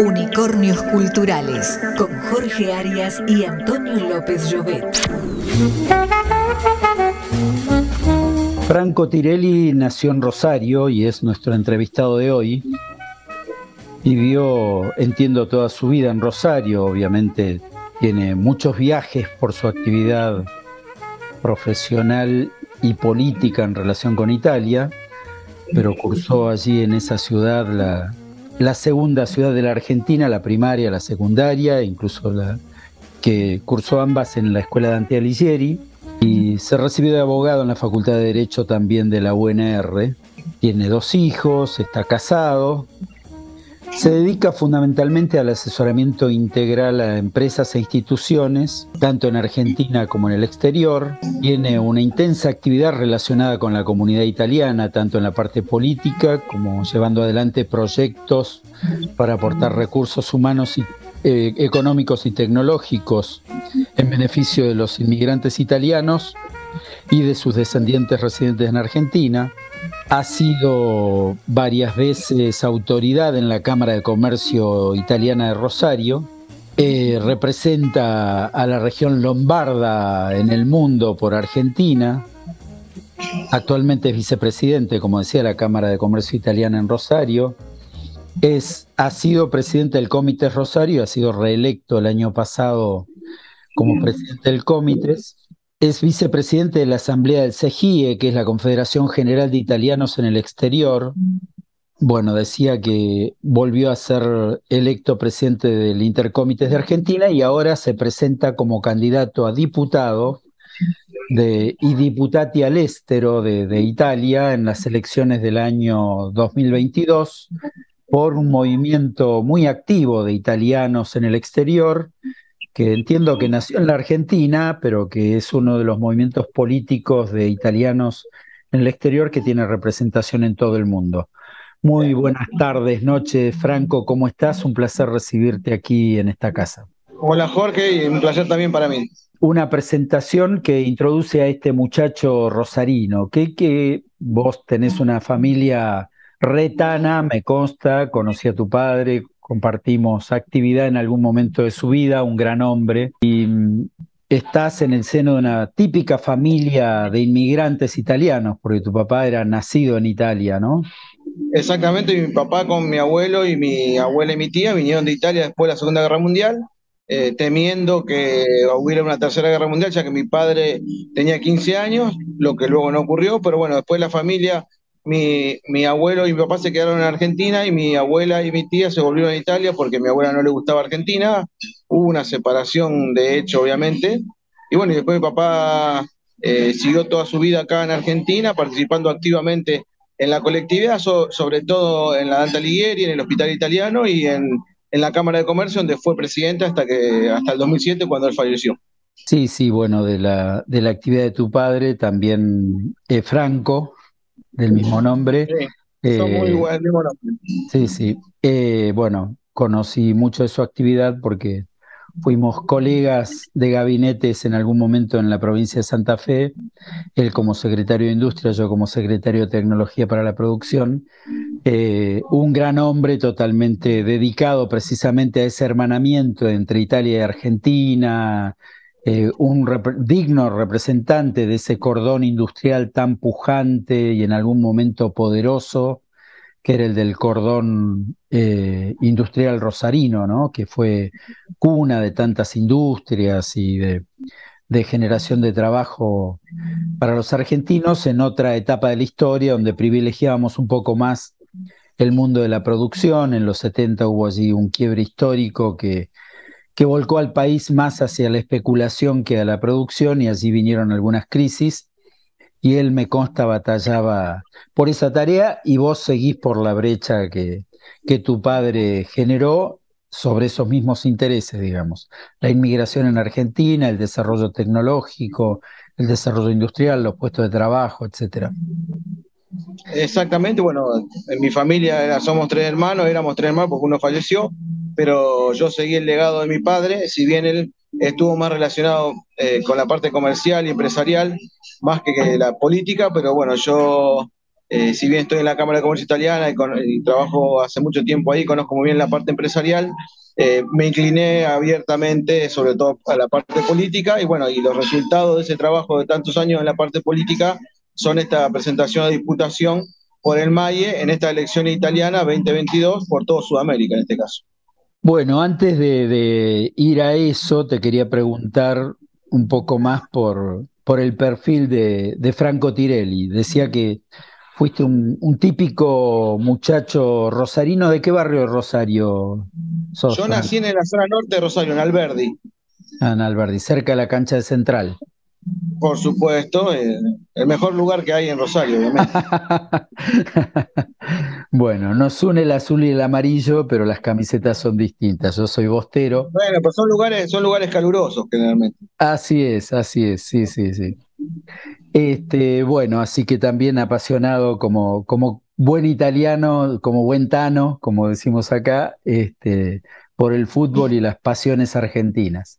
Unicornios Culturales con Jorge Arias y Antonio López Llobet. Franco Tirelli nació en Rosario y es nuestro entrevistado de hoy. Vivió, entiendo, toda su vida en Rosario, obviamente tiene muchos viajes por su actividad profesional y política en relación con Italia, pero cursó allí en esa ciudad la, la segunda ciudad de la Argentina, la primaria, la secundaria, incluso la que cursó ambas en la escuela Dante Alighieri y se recibió de abogado en la Facultad de Derecho también de la UNR. Tiene dos hijos, está casado, se dedica fundamentalmente al asesoramiento integral a empresas e instituciones, tanto en Argentina como en el exterior. Tiene una intensa actividad relacionada con la comunidad italiana, tanto en la parte política como llevando adelante proyectos para aportar recursos humanos eh, económicos y tecnológicos en beneficio de los inmigrantes italianos y de sus descendientes residentes en Argentina. Ha sido varias veces autoridad en la Cámara de Comercio Italiana de Rosario. Eh, representa a la región lombarda en el mundo por Argentina. Actualmente es vicepresidente, como decía, de la Cámara de Comercio Italiana en Rosario. Es, ha sido presidente del Comité Rosario, ha sido reelecto el año pasado como presidente del Comité es vicepresidente de la Asamblea del CEGIE, que es la Confederación General de Italianos en el Exterior. Bueno, decía que volvió a ser electo presidente del Intercomites de Argentina y ahora se presenta como candidato a diputado de, y diputati all'estero de, de Italia en las elecciones del año 2022 por un movimiento muy activo de italianos en el exterior que entiendo que nació en la Argentina, pero que es uno de los movimientos políticos de italianos en el exterior que tiene representación en todo el mundo. Muy buenas tardes, noches, Franco, ¿cómo estás? Un placer recibirte aquí en esta casa. Hola Jorge, y un placer también para mí. Una presentación que introduce a este muchacho rosarino, que, que vos tenés una familia retana, me consta, conocí a tu padre, compartimos actividad en algún momento de su vida, un gran hombre, y mm, estás en el seno de una típica familia de inmigrantes italianos, porque tu papá era nacido en Italia, ¿no? Exactamente, mi papá con mi abuelo y mi abuela y mi tía vinieron de Italia después de la Segunda Guerra Mundial, eh, temiendo que hubiera una Tercera Guerra Mundial, ya que mi padre tenía 15 años, lo que luego no ocurrió, pero bueno, después la familia mi, mi, abuelo y mi papá se quedaron en Argentina y mi abuela y mi tía se volvieron a Italia porque a mi abuela no le gustaba Argentina. Hubo una separación, de hecho, obviamente. Y bueno, y después mi papá eh, siguió toda su vida acá en Argentina, participando activamente en la colectividad, sobre todo en la Dante Alighieri, en el Hospital Italiano y en, en, la Cámara de Comercio, donde fue presidente hasta, que, hasta el 2007, cuando él falleció. Sí, sí, bueno, de la, de la actividad de tu padre, también Franco, del mismo nombre. Sí, son muy igual, el mismo nombre. Sí, sí. Eh, bueno, conocí mucho de su actividad porque fuimos colegas de gabinetes en algún momento en la provincia de Santa Fe, él como secretario de Industria, yo como secretario de Tecnología para la Producción. Eh, un gran hombre totalmente dedicado precisamente a ese hermanamiento entre Italia y Argentina, eh, un digno representante de ese cordón industrial tan pujante y en algún momento poderoso, que era el del cordón eh, industrial rosarino, ¿no? que fue cuna de tantas industrias y de, de generación de trabajo para los argentinos en otra etapa de la historia donde privilegiábamos un poco más el mundo de la producción. En los 70 hubo allí un quiebre histórico que que volcó al país más hacia la especulación que a la producción y allí vinieron algunas crisis y él me consta batallaba por esa tarea y vos seguís por la brecha que, que tu padre generó sobre esos mismos intereses, digamos. La inmigración en Argentina, el desarrollo tecnológico, el desarrollo industrial, los puestos de trabajo, etcétera. Exactamente, bueno, en mi familia somos tres hermanos, éramos tres hermanos porque uno falleció, pero yo seguí el legado de mi padre, si bien él estuvo más relacionado eh, con la parte comercial y empresarial, más que la política, pero bueno, yo eh, si bien estoy en la Cámara de Comercio Italiana y, trabajo hace mucho tiempo ahí, conozco muy bien la parte empresarial, eh, me incliné abiertamente sobre todo a la parte política y bueno, y los resultados de ese trabajo de tantos años en la parte política son esta presentación de diputación por el MAIE en esta elección italiana 2022 por todo Sudamérica en este caso. Bueno, antes de, ir a eso, te quería preguntar un poco más por, por el perfil de, de Franco Tirelli. Decía que fuiste un, típico muchacho rosarino. ¿De qué barrio Rosario sos? Yo nací en la zona norte de Rosario, en Alberdi. Ah, en Alberdi, cerca de la cancha de Central. Por supuesto, eh, el mejor lugar que hay en Rosario, obviamente. bueno, nos une el azul y el amarillo, pero las camisetas son distintas. Yo soy bostero. Bueno, pues son lugares, son lugares calurosos generalmente. Así es, así es, sí, sí, sí. Este, bueno, así que también apasionado como, como buen italiano, como buen tano, como decimos acá, este, por el fútbol y las pasiones argentinas.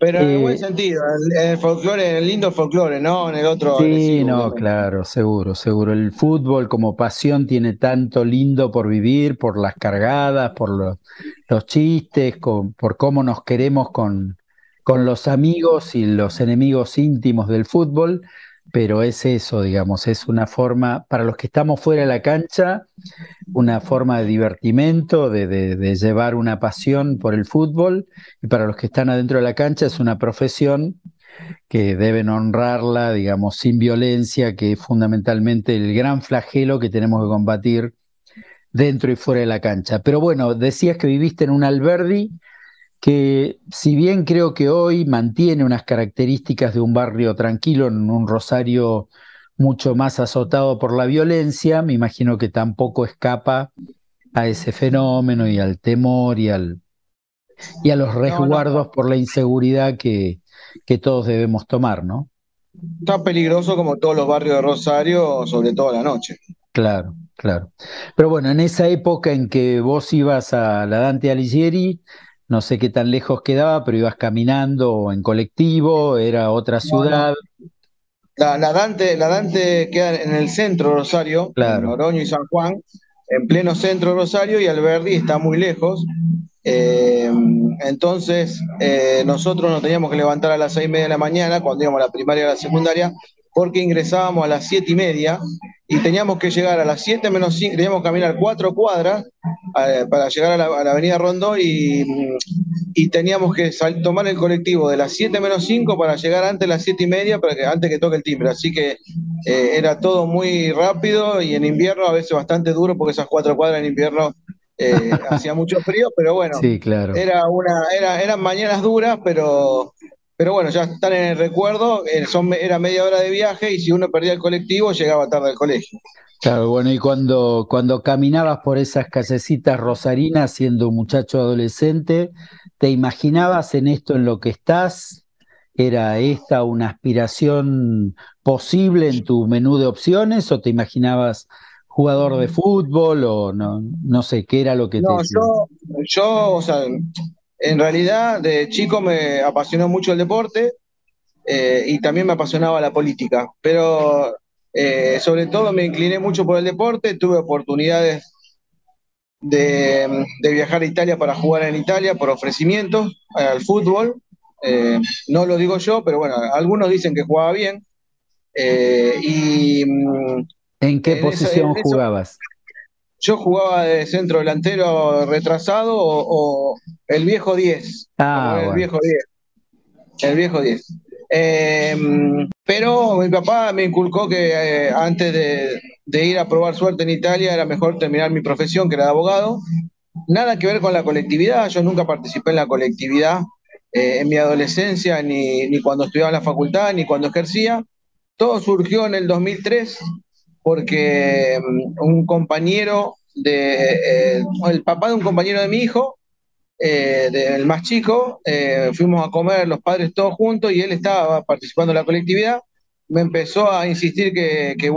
Pero en buen eh, sentido, en el folclore, en el lindo folclore, ¿no? En el otro. Sí, no, claro, seguro, seguro. El fútbol como pasión tiene tanto lindo por vivir, por las cargadas, por los, los chistes, por cómo nos queremos con, con los amigos y los enemigos íntimos del fútbol, pero es eso, digamos, es una forma, para los que estamos fuera de la cancha, una forma de divertimento, de, llevar una pasión por el fútbol, y para los que están adentro de la cancha es una profesión que deben honrarla, digamos, sin violencia, que es fundamentalmente el gran flagelo que tenemos que combatir dentro y fuera de la cancha. Pero bueno, decías que viviste en un alberdi que si bien creo que hoy mantiene unas características de un barrio tranquilo, en un Rosario mucho más azotado por la violencia, me imagino que tampoco escapa a ese fenómeno y al temor y, al, y a los resguardos por la inseguridad que, que todos debemos tomar, ¿no? Está peligroso como todos los barrios de Rosario, sobre todo la noche. Claro, claro. Pero bueno, en esa época en que vos ibas a la Dante Alighieri, no sé qué tan lejos quedaba, pero ibas caminando en colectivo, era otra ciudad. La, Dante, la Dante queda en el centro de Rosario, en Oroño y San Juan, en pleno centro de Rosario, y Alberdi está muy lejos. Eh, entonces, eh, nosotros nos teníamos que levantar a las seis y media de la mañana, cuando íbamos a la primaria y a la secundaria, porque ingresábamos a las siete y media y teníamos que llegar a las siete menos cinco, teníamos que caminar cuatro cuadras eh, para llegar a la, avenida Rondó y, teníamos que tomar el colectivo de las siete menos cinco para llegar antes de las siete y media, para que, antes que toque el timbre. Así que eh, era todo muy rápido y en invierno a veces bastante duro porque esas cuatro cuadras en invierno eh, hacía mucho frío, pero bueno, sí, claro. era una, era, eran mañanas duras, pero pero bueno, ya están en el recuerdo, eh, son, era media hora de viaje y si uno perdía el colectivo llegaba tarde al colegio. Claro, bueno, y cuando, cuando caminabas por esas callecitas rosarinas siendo un muchacho adolescente, ¿te imaginabas en esto en lo que estás? ¿Era esta una aspiración posible en tu menú de opciones o te imaginabas jugador de fútbol o no, no sé qué era lo que no, Yo, yo, o sea, en realidad, de chico me apasionó mucho el deporte eh, y también me apasionaba la política, pero eh, sobre todo me incliné mucho por el deporte, tuve oportunidades de, viajar a Italia para jugar en Italia por ofrecimientos al fútbol. Eh, no lo digo yo, pero bueno, algunos dicen que jugaba bien. y, ¿En qué posición jugabas? Yo jugaba de centro delantero retrasado o, el viejo 10. Ah, el viejo 10. El viejo 10. Em, pero mi papá me inculcó que eh, antes de, ir a probar suerte en Italia era mejor terminar mi profesión, que era de abogado. Nada que ver con la colectividad, yo nunca participé en la colectividad eh, en mi adolescencia, ni, ni cuando estudiaba en la facultad, ni cuando ejercía. Todo surgió en el 2003 porque mm, un compañero de eh, el papá de un compañero de mi hijo, eh, del más chico, eh, fuimos a comer los padres todos juntos y él estaba participando en la colectividad. Me empezó a insistir que, que,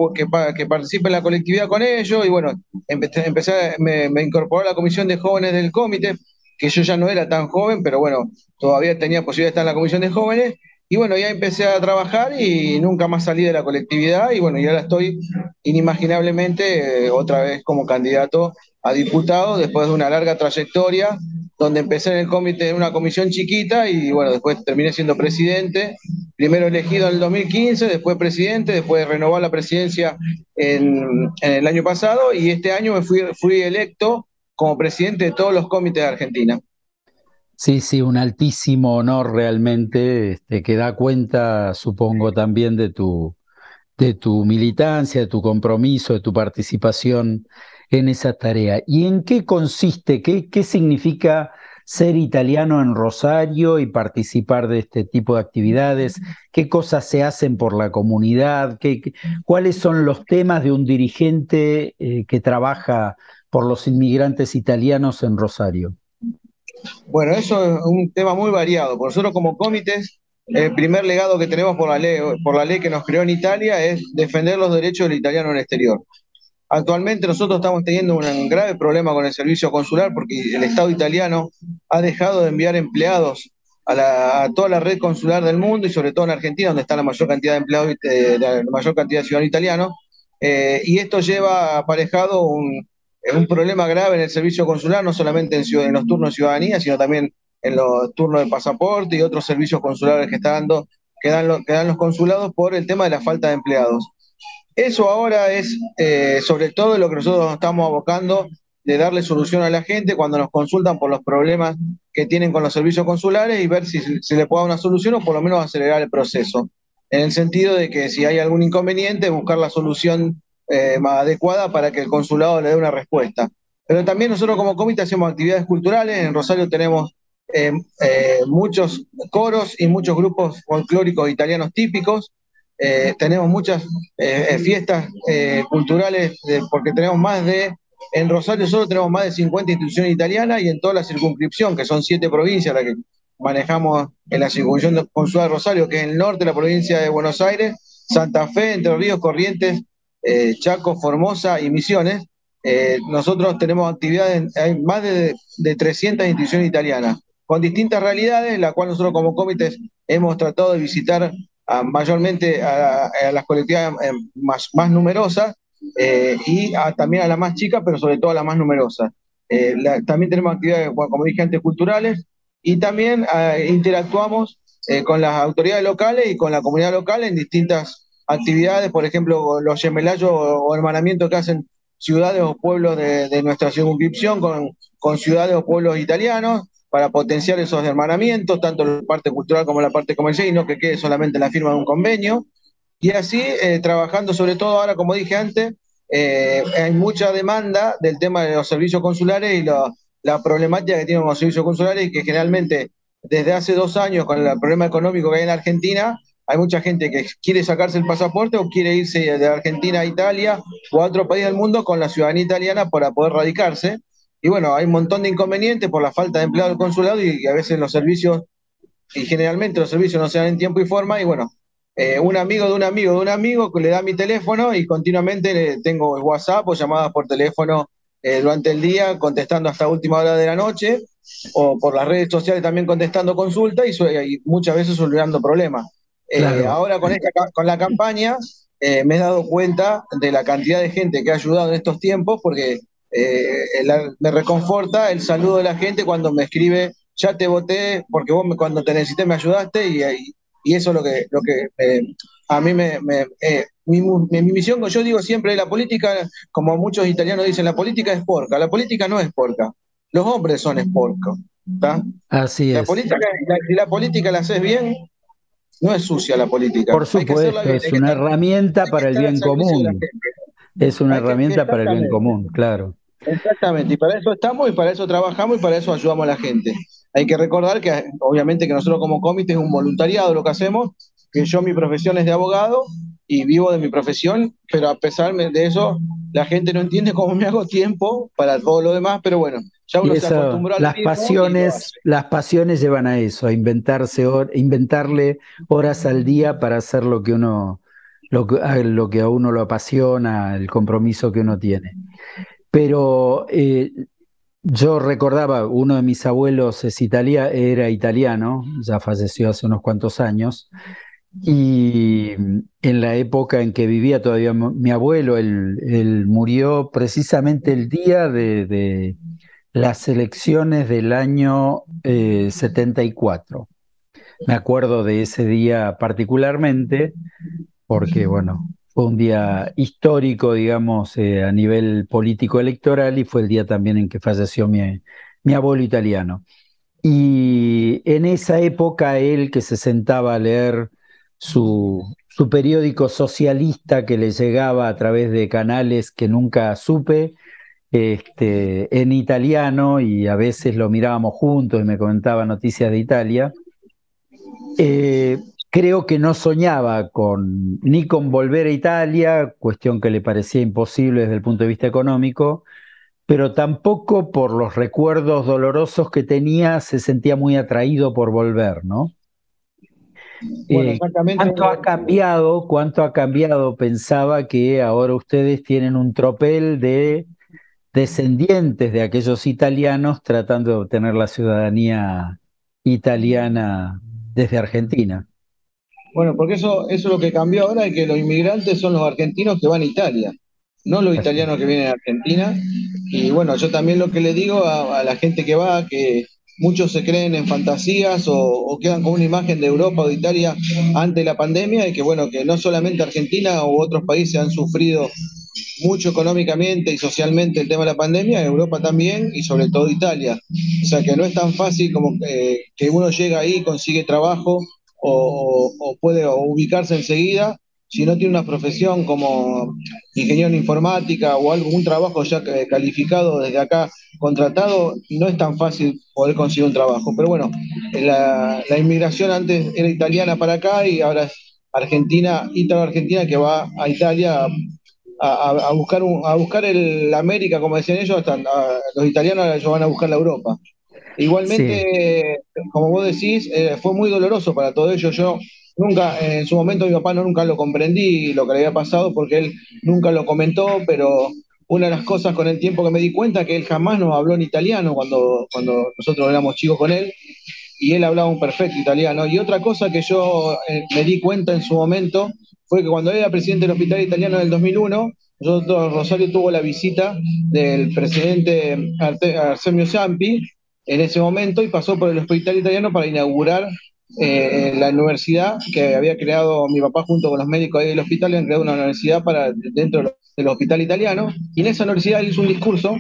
que, participe en la colectividad con ellos y bueno, empecé, empecé me, me incorporó a la comisión de jóvenes del comité, que yo ya no era tan joven, pero bueno, todavía tenía posibilidad de estar en la comisión de jóvenes Y bueno, ya empecé a trabajar y nunca más salí de la colectividad y bueno, ya ahora estoy inimaginablemente eh, otra vez como candidato a diputado después de una larga trayectoria donde empecé en el comité en una comisión chiquita y bueno, después terminé siendo presidente, primero elegido en el 2015, después presidente, después renovó la presidencia en, el año pasado y este año me fui, fui electo como presidente de todos los comités de Argentina. Sí, sí, un altísimo honor realmente, este, que da cuenta, supongo, también de tu, de tu militancia, de tu compromiso, de tu participación en esa tarea. ¿Y en qué consiste, qué, qué significa ser italiano en Rosario y participar de este tipo de actividades? ¿Qué cosas se hacen por la comunidad? ¿Qué, cuáles son los temas de un dirigente eh, que trabaja por los inmigrantes italianos en Rosario? Bueno, eso es un tema muy variado. Por nosotros como comités, el primer legado que tenemos por la ley, por la ley que nos creó en Italia es defender los derechos del italiano en el exterior. Actualmente nosotros estamos teniendo un grave problema con el servicio consular porque el Estado italiano ha dejado de enviar empleados a, toda la red consular del mundo y sobre todo en Argentina, donde está la mayor cantidad de empleados, eh, la mayor cantidad de ciudadanos italianos. Eh, y esto lleva aparejado un, un, problema grave en el servicio consular, no solamente en, los turnos de ciudadanía, sino también en los turnos de pasaporte y otros servicios consulares que, está dando, que, dan, que dan los consulados por el tema de la falta de empleados. Eso ahora es eh, sobre todo lo que nosotros estamos abocando de darle solución a la gente cuando nos consultan por los problemas que tienen con los servicios consulares y ver si se le puede dar una solución o por lo menos acelerar el proceso. En el sentido de que si hay algún inconveniente, buscar la solución eh, más adecuada para que el consulado le dé una respuesta. Pero también nosotros como comité hacemos actividades culturales. En Rosario tenemos eh, muchos coros y muchos grupos folclóricos italianos típicos eh, tenemos muchas fiestas culturales, porque tenemos más de, en Rosario solo tenemos más de 50 instituciones italianas y en toda la circunscripción, que son siete provincias las que manejamos en la circunscripción consular de Rosario, que es el norte de la provincia de Buenos Aires, Santa Fe, Entre Ríos, Corrientes, Chaco, Formosa y Misiones. nosotros tenemos actividades, hay más de, de 300 instituciones italianas, con distintas realidades, la cual nosotros como comités hemos tratado de visitar mayormente a, las colectividades eh, más, numerosas eh, y también a las más chicas, pero sobre todo a las más numerosas. Eh, también tenemos actividades, como dije antes, culturales y también interactuamos con las autoridades locales y con la comunidad local en distintas actividades, por ejemplo, los gemelayos o, hermanamientos que hacen ciudades o pueblos de, nuestra circunscripción con, con ciudades o pueblos italianos, para potenciar esos hermanamientos, tanto la parte cultural como la parte comercial, y no que quede solamente la firma de un convenio. Y así, eh, trabajando sobre todo ahora, como dije antes, eh, hay mucha demanda del tema de los servicios consulares y la problemática que tienen los servicios consulares y que generalmente desde hace dos años con el problema económico que hay en Argentina, hay mucha gente que quiere sacarse el pasaporte o quiere irse de Argentina a Italia o a otro país del mundo con la ciudadanía italiana para poder radicarse. Y bueno, hay un montón de inconvenientes por la falta de empleado del consulado y, a veces los servicios, y generalmente los servicios no se dan en tiempo y forma. Y bueno, eh, un amigo de un amigo de un amigo que le da mi teléfono y continuamente tengo WhatsApp o llamadas por teléfono eh, durante el día contestando hasta última hora de la noche o por las redes sociales también contestando consultas y, muchas veces solucionando problemas. Eh, ahora con, esta, con la campaña me he dado cuenta de la cantidad de gente que ha ayudado en estos tiempos porque eh, me reconforta el saludo de la gente cuando me escribe, ya te voté porque vos cuando te necesité me ayudaste y, y, eso es lo que, lo que eh, a mí me... Eh, mi, misión, yo digo siempre, la política, como muchos italianos dicen, la política es porca, la política no es porca, los hombres son esporcos. Así la Política, si la política la haces bien, no es sucia la política. Por supuesto, es una herramienta para el bien común. Es una herramienta para el bien común, claro. Exactamente, y para eso estamos y para eso trabajamos y para eso ayudamos a la gente. Hay que recordar que obviamente que nosotros como comité es un voluntariado lo que hacemos, que yo mi profesión es de abogado y vivo de mi profesión, pero a pesar de eso, la gente no entiende cómo me hago tiempo para todo lo demás, pero bueno, ya uno se acostumbró a las pasiones, las pasiones llevan a eso, a inventarse inventarle horas al día para hacer lo que uno lo lo que a uno lo apasiona, el compromiso que uno tiene. Pero eh, yo recordaba, uno de mis abuelos es italia, era italiano, ya falleció hace unos cuantos años, y en la época en que vivía todavía mi abuelo, él, murió precisamente el día de, las elecciones del año 74. Eh, me acuerdo de ese día particularmente, porque bueno, fue un día histórico, digamos, eh, a nivel político electoral y fue el día también en que falleció mi, mi abuelo italiano. Y en esa época él que se sentaba a leer su, su periódico socialista que le llegaba a través de canales que nunca supe, este, en italiano y a veces lo mirábamos juntos y me comentaba noticias de Italia. Eh, creo que no soñaba con, ni con volver a Italia, cuestión que le parecía imposible desde el punto de vista económico, pero tampoco por los recuerdos dolorosos que tenía se sentía muy atraído por volver, ¿no? Eh, ¿Cuánto ha cambiado? ¿Cuánto ha cambiado? Pensaba que ahora ustedes tienen un tropel de descendientes de aquellos italianos tratando de obtener la ciudadanía italiana desde Argentina. Bueno, porque eso, eso es lo que cambió ahora, es que los inmigrantes son los argentinos que van a Italia, no los italianos que vienen a Argentina. Y bueno, yo también lo que le digo a, la gente que va, que muchos se creen en fantasías o, quedan con una imagen de Europa o de Italia antes de la pandemia, y que bueno, que no solamente Argentina u otros países han sufrido mucho económicamente y socialmente el tema de la pandemia, Europa también y sobre todo Italia. O sea que no es tan fácil como que, que uno llega ahí, consigue trabajo o, puede ubicarse enseguida si no tiene una profesión como ingeniero en informática o algún trabajo ya calificado desde acá, contratado, no es tan fácil poder conseguir un trabajo. Pero bueno, la, inmigración antes era italiana para acá y ahora es argentina, italo-argentina que va a Italia a, buscar, a buscar el América, como decían ellos, hasta, los italianos ellos van a buscar la Europa. Igualmente, como vos decís, eh, fue muy doloroso para todo ello. Yo nunca, en su momento mi papá no nunca lo comprendí lo que le había pasado porque él nunca lo comentó, pero una de las cosas con el tiempo que me di cuenta que él jamás nos habló en italiano cuando, cuando nosotros éramos chicos con él y él hablaba un perfecto italiano. Y otra cosa que yo eh, me di cuenta en su momento fue que cuando era presidente del Hospital Italiano en el 2001, nosotros, Rosario tuvo la visita del presidente Artemio Zampi, en ese momento y pasó por el hospital italiano para inaugurar eh, la universidad que había creado mi papá junto con los médicos ahí del hospital, habían creado una universidad para dentro del hospital italiano y en esa universidad él hizo un discurso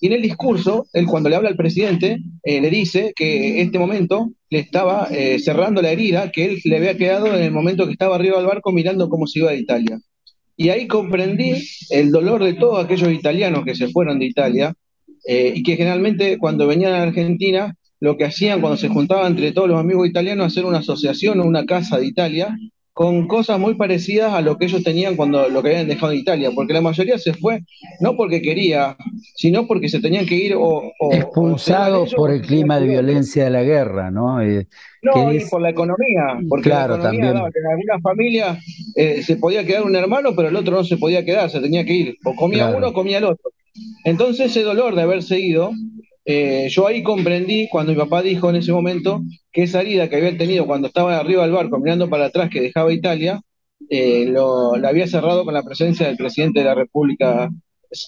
y en el discurso, él cuando le habla al presidente, eh, le dice que este momento le estaba eh, cerrando la herida que él le había quedado en el momento que estaba arriba del barco mirando cómo se iba de Italia. Y ahí comprendí el dolor de todos aquellos italianos que se fueron de Italia, eh, y que generalmente cuando venían a Argentina, lo que hacían cuando se juntaban entre todos los amigos italianos, hacer una asociación o una casa de Italia con cosas muy parecidas a lo que ellos tenían cuando lo que habían dejado en Italia, porque la mayoría se fue no porque quería, sino porque se tenían que ir o, expulsados por el clima de violencia de la guerra, ¿no? Eh, no, y por la economía, porque claro, la economía también. en algunas familias eh, se podía quedar un hermano, pero el otro no se podía quedar, se tenía que ir, o comía uno o comía el otro. Entonces ese dolor de haber seguido, eh, yo ahí comprendí cuando mi papá dijo en ese momento que esa herida que había tenido cuando estaba arriba del barco mirando para atrás que dejaba Italia, eh, lo, la había cerrado con la presencia del presidente de la República,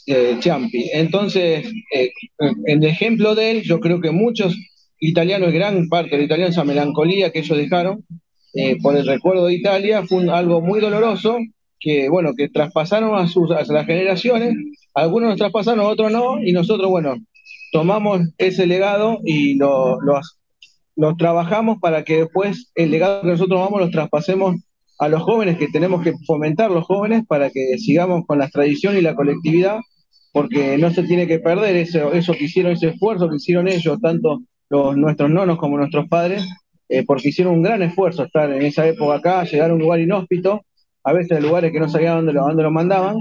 eh, Ciampi. Entonces, en ejemplo de él, yo creo que muchos italianos, gran parte de italianos, esa melancolía que ellos dejaron por el recuerdo de Italia, fue algo muy doloroso que, bueno, que traspasaron a, sus, a las generaciones, algunos nos traspasaron, otros no, y nosotros, bueno, tomamos ese legado y lo, lo, trabajamos para que después el legado que nosotros tomamos lo traspasemos a los jóvenes, que tenemos que fomentar los jóvenes para que sigamos con la tradición y la colectividad, porque no se tiene que perder eso, eso que hicieron, ese esfuerzo que hicieron ellos, tanto los, nuestros nonos como nuestros padres, eh, porque hicieron un gran esfuerzo estar en esa época acá, llegar a un lugar inhóspito, a veces lugares que no sabían dónde dónde lo mandaban,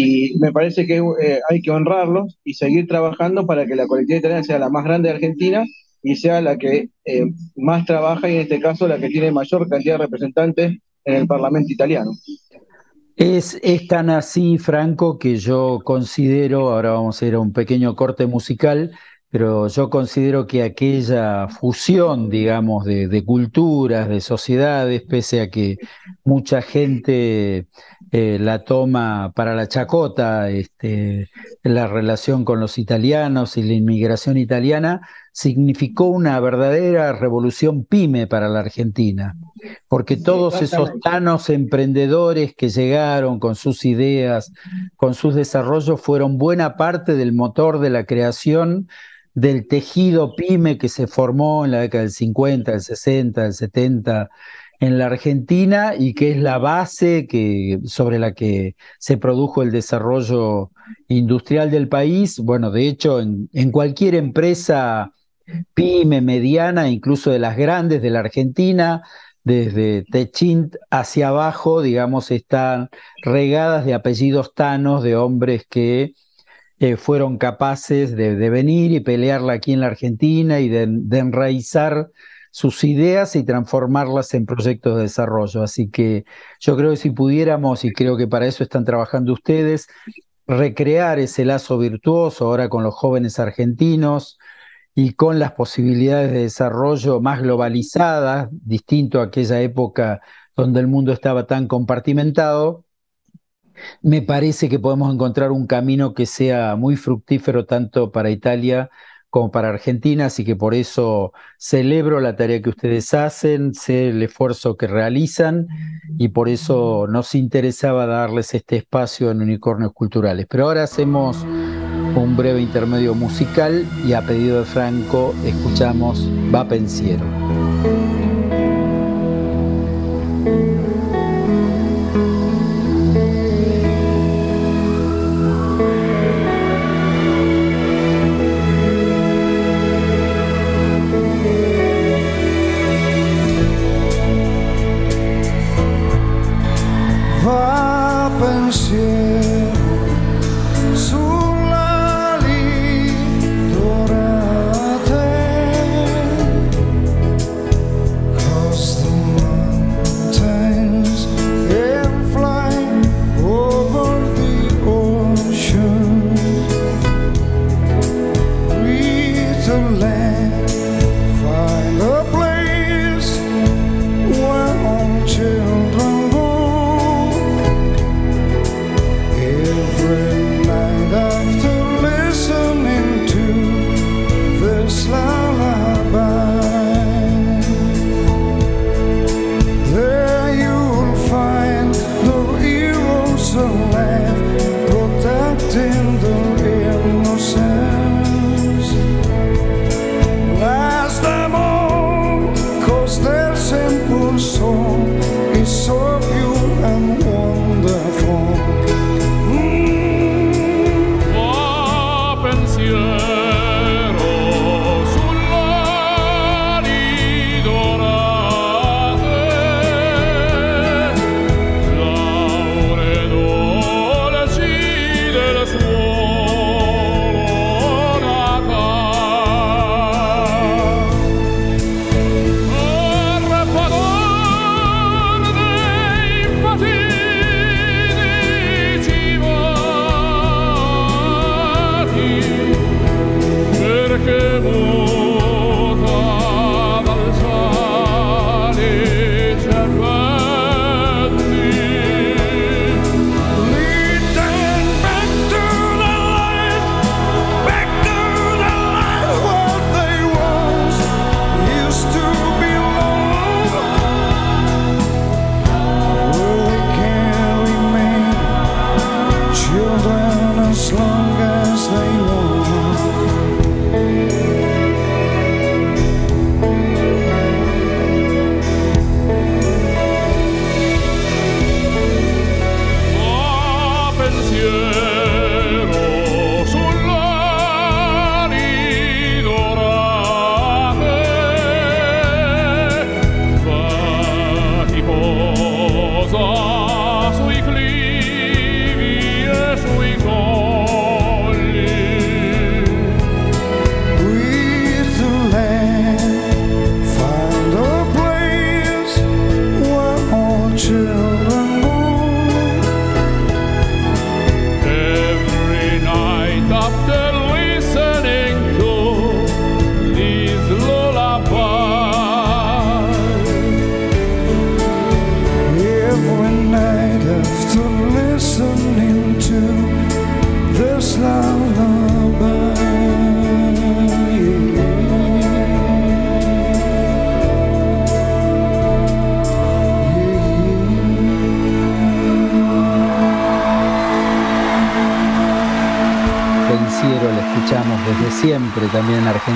y me parece que eh, hay que honrarlos y seguir trabajando para que la colectividad italiana sea la más grande de Argentina y sea la que eh, más trabaja y en este caso la que tiene mayor cantidad de representantes en el Parlamento italiano. Es, es tan así, Franco, que yo considero, ahora vamos a ir a un pequeño corte musical, pero yo considero que aquella fusión, digamos, de, culturas, de sociedades, pese a que mucha gente eh, la toma para la chacota, este, la relación con los italianos y la inmigración italiana, significó una verdadera revolución pyme para la Argentina, porque todos esos tanos emprendedores que llegaron con sus ideas, con sus desarrollos, fueron buena parte del motor de la creación del tejido pyme que se formó en la década del 50, del 60, del 70 en la Argentina y que es la base que, sobre la que se produjo el desarrollo industrial del país. Bueno, de hecho, en, en cualquier empresa pyme, mediana, incluso de las grandes de la Argentina, desde Techint hacia abajo, digamos, están regadas de apellidos tanos de hombres que eh, fueron capaces de, venir y pelearla aquí en la Argentina y de, enraizar sus ideas y transformarlas en proyectos de desarrollo. Así que yo creo que si pudiéramos, y creo que para eso están trabajando ustedes, recrear ese lazo virtuoso ahora con los jóvenes argentinos y con las posibilidades de desarrollo más globalizadas, distinto a aquella época donde el mundo estaba tan compartimentado, me parece que podemos encontrar un camino que sea muy fructífero tanto para Italia como para Argentina, así que por eso celebro la tarea que ustedes hacen, sé el esfuerzo que realizan y por eso nos interesaba darles este espacio en Unicornios Culturales. Pero ahora hacemos un breve intermedio musical y a pedido de Franco escuchamos Va Pensiero. 这些。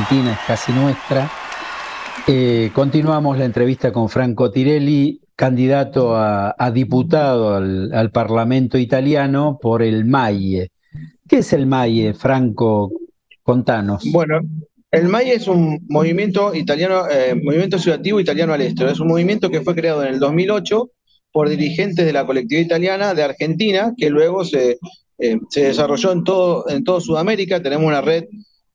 Argentina, es casi nuestra. Eh, continuamos la entrevista con Franco Tirelli, candidato a, diputado al, Parlamento italiano por el MAIE. ¿Qué es el MAIE, Franco? Contanos. Bueno, el MAIE es un movimiento italiano, eh, movimiento ciudadativo italiano al este. Es un movimiento que fue creado en el 2008 por dirigentes de la colectividad italiana de Argentina, que luego se, eh, desarrolló en todo, en todo Sudamérica. Tenemos una red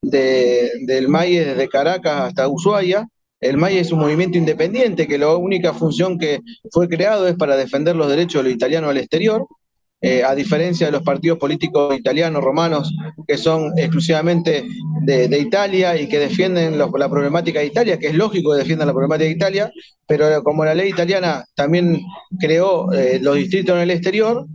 de, del MAIE desde Caracas hasta Ushuaia, el MAI es un movimiento independiente que la única función que fue creado es para defender los derechos de los italianos al exterior, eh, a diferencia de los partidos políticos italianos, romanos, que son exclusivamente de, Italia y que defienden la problemática de Italia, que es lógico que defiendan la problemática de Italia, pero como la ley italiana también creó eh, los distritos en el exterior,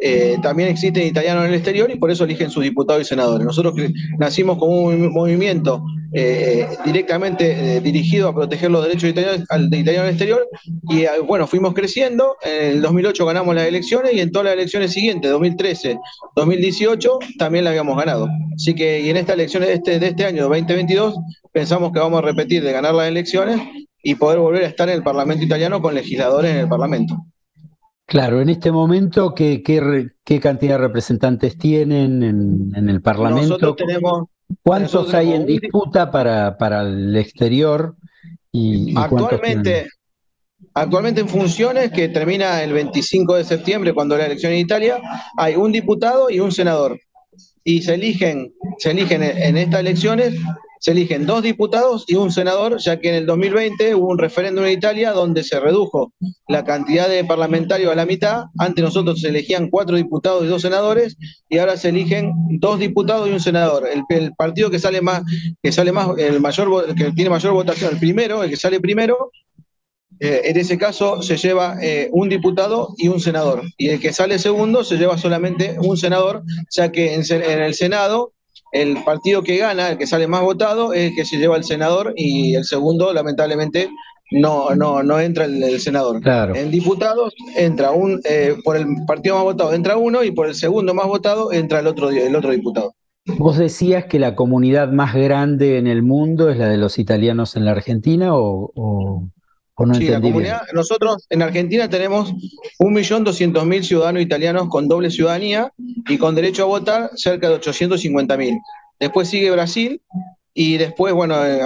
eh, también existen italianos en el exterior y por eso eligen sus diputados y senadores. Nosotros nacimos como un movimiento eh, directamente eh, dirigido a proteger los derechos de italianos, italiano al exterior. Y bueno, fuimos creciendo. En el 2008 ganamos las elecciones y en todas las elecciones siguientes, 2013, 2018, también las habíamos ganado. Así que y en estas elecciones de este, de este año, 2022, pensamos que vamos a repetir de ganar las elecciones y poder volver a estar en el Parlamento italiano con legisladores en el Parlamento. Claro, en este momento, ¿qué, qué, cantidad de representantes tienen en, en el Parlamento? Nosotros tenemos ¿Cuántos hay en disputa para, para el exterior? Y, actualmente, actualmente en funciones, que termina el 25 de septiembre, cuando la elección en Italia, hay un diputado y un senador. Y se eligen, se eligen en estas elecciones se eligen dos diputados y un senador, ya que en el 2020 hubo un referéndum en Italia donde se redujo la cantidad de parlamentarios a la mitad. Antes nosotros se elegían cuatro diputados y dos senadores y ahora se eligen dos diputados y un senador. El, partido que sale más, que sale más, el mayor, que tiene mayor votación, el primero, el que sale primero, eh, en ese caso se lleva eh, un diputado y un senador. Y el que sale segundo se lleva solamente un senador, ya que en el Senado el partido que gana, el que sale más votado, es el que se lleva el senador y el segundo, lamentablemente, no, no, no entra el, senador. Claro. En diputados entra un, eh, por el partido más votado entra uno y por el segundo más votado entra el otro, el otro diputado. ¿Vos decías que la comunidad más grande en el mundo es la de los italianos en la Argentina o, sí, la comunidad, nosotros en Argentina tenemos 1.200.000 ciudadanos italianos con doble ciudadanía y con derecho a votar cerca de 850.000. Después sigue Brasil y después, bueno, eh,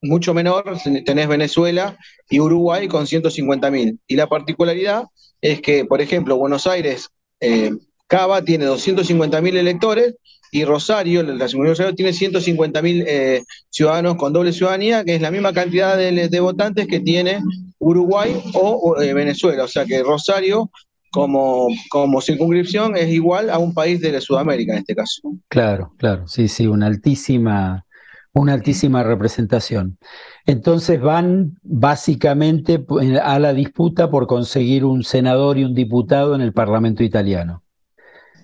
mucho menor tenés Venezuela y Uruguay con 150.000. Y la particularidad es que, por ejemplo, Buenos Aires, eh, Cava tiene 250.000 electores y Rosario, la Seguridad Rosario, tiene 150.000 eh, ciudadanos con doble ciudadanía, que es la misma cantidad de, votantes que tiene Uruguay o eh, Venezuela. O sea que Rosario, como, como circunscripción, es igual a un país de Sudamérica en este caso. Claro, claro, sí, sí, una altísima, una altísima representación. Entonces van básicamente a la disputa por conseguir un senador y un diputado en el Parlamento italiano.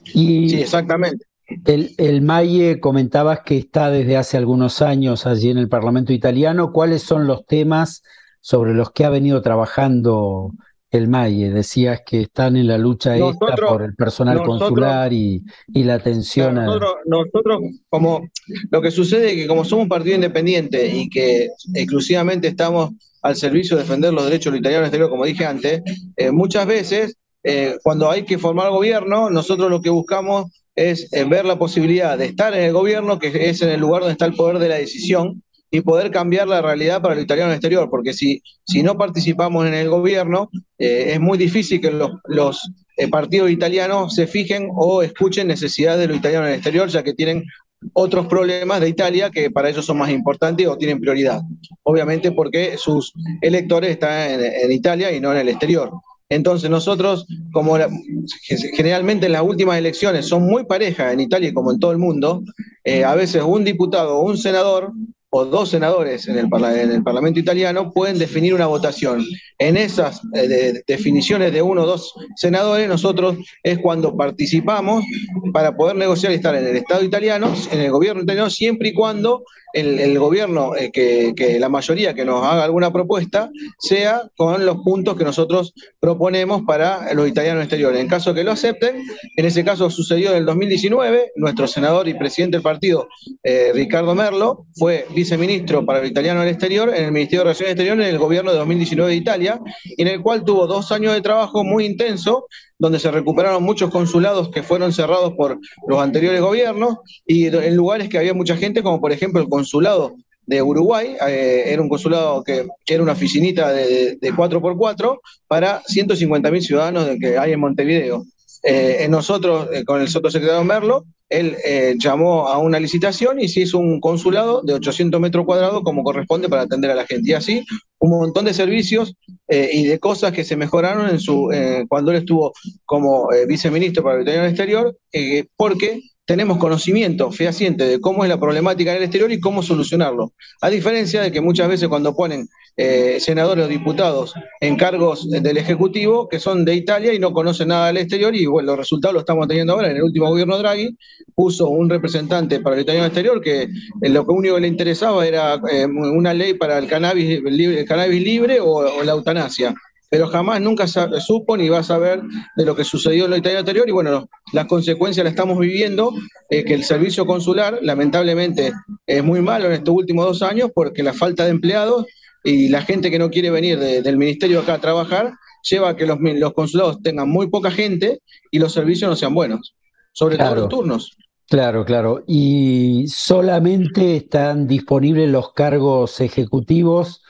sí, exactamente. El, el Maye comentabas que está desde hace algunos años allí en el Parlamento italiano. ¿Cuáles son los temas sobre los que ha venido trabajando el Maye? Decías que están en la lucha esta por el personal consular y, la atención nosotros, nosotros, como lo que sucede es que como somos un partido independiente y que exclusivamente estamos al servicio de defender los derechos de los italianos exterior, como dije antes, eh, muchas veces eh, cuando hay que formar gobierno, nosotros lo que buscamos es ver la posibilidad de estar en el gobierno, que es en el lugar donde está el poder de la decisión, y poder cambiar la realidad para el italiano exterior, porque si, si no participamos en el gobierno, eh, es muy difícil que los, los eh, partidos italianos se fijen o escuchen necesidades de los italianos en el exterior, ya que tienen otros problemas de Italia que para ellos son más importantes o tienen prioridad. Obviamente porque sus electores están en Italia y no en el exterior. Entonces nosotros, como generalmente en las últimas elecciones son muy parejas en Italia como en todo el mundo, eh, a veces un diputado o un senador o dos senadores en el, Parlamento italiano pueden definir una votación. En esas eh, definiciones de uno o dos senadores, nosotros es cuando participamos para poder negociar y estar en el Estado italiano, en el gobierno italiano, siempre y cuando el, gobierno, eh, que, la mayoría que nos haga alguna propuesta, sea con los puntos que nosotros proponemos para los italianos exteriores. En caso que lo acepten, en ese caso sucedió en el 2019, nuestro senador y presidente del partido, eh, Ricardo Merlo, fue viceministro para los italianos del exterior en el Ministerio de Relaciones Exteriores en el gobierno de 2019 de Italia, en el cual tuvo dos años de trabajo muy intenso, donde se recuperaron muchos consulados que fueron cerrados por los anteriores gobiernos y en lugares que había mucha gente, como por ejemplo el consulado de Uruguay, eh, era un consulado que, era una oficinita de, de 4x4 para 150.000 ciudadanos que hay en Montevideo. Eh, nosotros, eh, con el secretario Merlo, él eh, llamó a una licitación y se hizo un consulado de 800 metros cuadrados como corresponde para atender a la gente. Y así un montón de servicios y de cosas que se mejoraron en su, cuando él estuvo como viceministro para el Exterior, porque tenemos conocimiento fehaciente de cómo es la problemática en el exterior y cómo solucionarlo. A diferencia de que muchas veces cuando ponen eh, senadores o diputados en cargos del Ejecutivo que son de Italia y no conocen nada del exterior y bueno, los resultados los estamos teniendo ahora. En el último gobierno Draghi puso un representante para el italiano exterior que eh, lo único que le interesaba era eh, una ley para el cannabis libre, cannabis libre o la eutanasia pero jamás nunca supo ni va a saber de lo que sucedió en la Italia anterior y bueno, las consecuencias las estamos viviendo, eh, que el servicio consular lamentablemente es muy malo en estos últimos dos años porque la falta de empleados y la gente que no quiere venir del ministerio acá a trabajar lleva a que los, los, consulados tengan muy poca gente y los servicios no sean buenos, sobre todo los turnos. Claro, claro. Y solamente están disponibles los cargos ejecutivos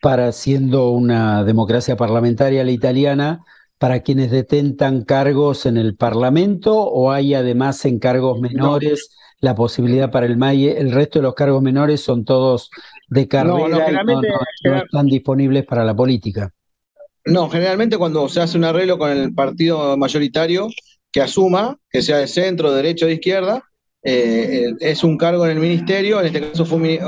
para, siendo una democracia parlamentaria la italiana, para quienes detentan cargos en el Parlamento o hay además en cargos menores la posibilidad para el MAIE? El resto de los cargos menores son todos de carrera y no, están disponibles para la política. No, generalmente cuando se hace un arreglo con el partido mayoritario que asuma, que sea de centro, de derecha o de izquierda, eh, es un cargo en el ministerio, en este caso fue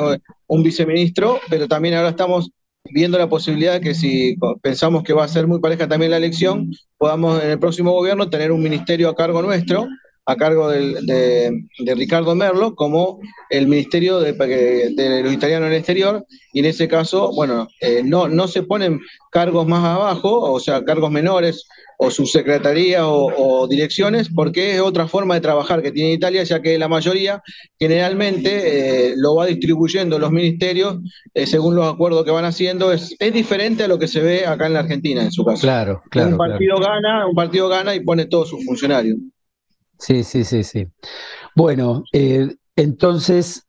un viceministro, pero también ahora estamos viendo la posibilidad que si pensamos que va a ser muy pareja también la elección, podamos en el próximo gobierno tener un ministerio a cargo nuestro, a cargo de, Ricardo Merlo, como el ministerio de, los italianos en el exterior, y en ese caso, bueno, eh, no, no se ponen cargos más abajo, o sea, cargos menores, o subsecretaría o, direcciones, porque es otra forma de trabajar que tiene Italia, ya que la mayoría generalmente eh, lo va distribuyendo los ministerios eh, según los acuerdos que van haciendo. Es, es diferente a lo que se ve acá en la Argentina, en su caso. Claro, claro. Un partido gana, un partido gana y pone todos sus funcionarios. Sí, sí, sí, sí. Bueno, eh, entonces,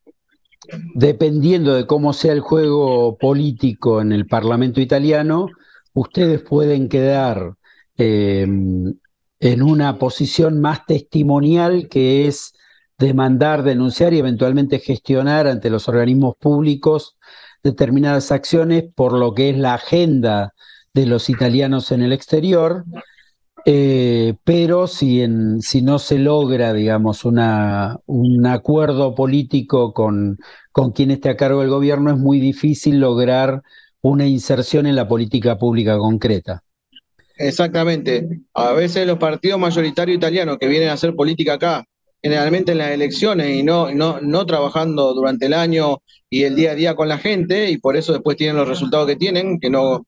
dependiendo de cómo sea el juego político en el Parlamento italiano, ustedes pueden quedar Em, en una posición más testimonial que es demandar, denunciar y eventualmente gestionar ante los organismos públicos determinadas acciones por lo que es la agenda de los italianos en el exterior, eh, pero si, en, si, no se logra, digamos, un acuerdo político con, quien esté a cargo del gobierno, es muy difícil lograr una inserción en la política pública concreta. Exactamente. A veces los partidos mayoritarios italianos que vienen a hacer política acá, generalmente en las elecciones y no, trabajando durante el año y el día a día con la gente, y por eso después tienen los resultados que tienen, que no,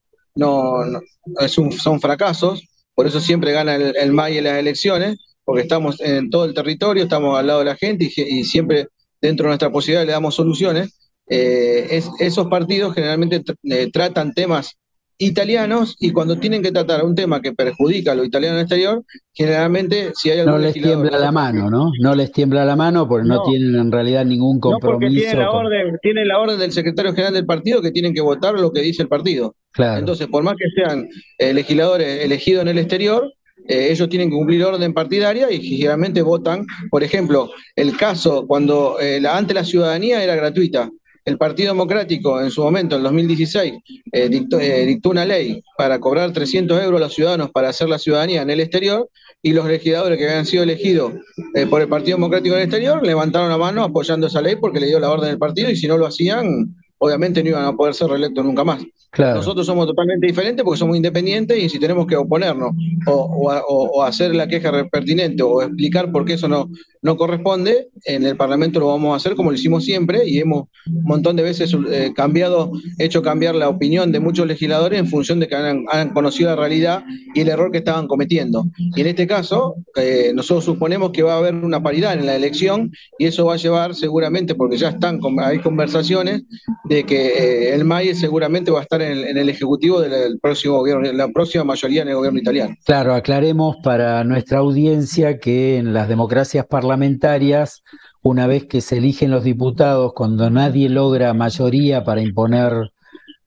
son fracasos, por eso siempre gana el, el MAI en las elecciones, porque estamos en todo el territorio, estamos al lado de la gente y, siempre dentro de nuestra posibilidad le damos soluciones. Eh, esos partidos generalmente eh, tratan temas italianos y cuando tienen que tratar un tema que perjudica a los italianos exterior, generalmente si hay algún No les tiembla la mano, ¿no? No les tiembla la mano porque no, tienen en realidad ningún compromiso. No tienen la, orden, tienen la orden del secretario general del partido que tienen que votar lo que dice el partido. Claro. Entonces, por más que sean eh, legisladores elegidos en el exterior, eh, ellos tienen que cumplir orden partidaria y generalmente votan, por ejemplo, el caso cuando eh, la, antes la ciudadanía era gratuita, el Partido Democrático en su momento, en 2016, eh, eh, dictó, una ley para cobrar 300 euros a los ciudadanos para hacer la ciudadanía en el exterior y los legisladores que habían sido elegidos eh, por el Partido Democrático en el exterior levantaron la mano apoyando esa ley porque le dio la orden del partido y si no lo hacían obviamente no iban a poder ser reelectos nunca más. Nosotros somos totalmente diferentes porque somos independientes y si tenemos que oponernos o, hacer la queja pertinente o explicar por qué eso no, no corresponde, en el Parlamento lo vamos a hacer como lo hicimos siempre y hemos un montón de veces eh, cambiado, hecho cambiar la opinión de muchos legisladores en función de que han, conocido la realidad y el error que estaban cometiendo. Y en este caso, eh, nosotros suponemos que va a haber una paridad en la elección y eso va a llevar seguramente, porque ya están, hay conversaciones de que eh, el MAI seguramente va a estar en el, Ejecutivo del próximo gobierno, la próxima mayoría en el gobierno italiano. Claro, aclaremos para nuestra audiencia que en las democracias parlamentarias, una vez que se eligen los diputados, cuando nadie logra mayoría para imponer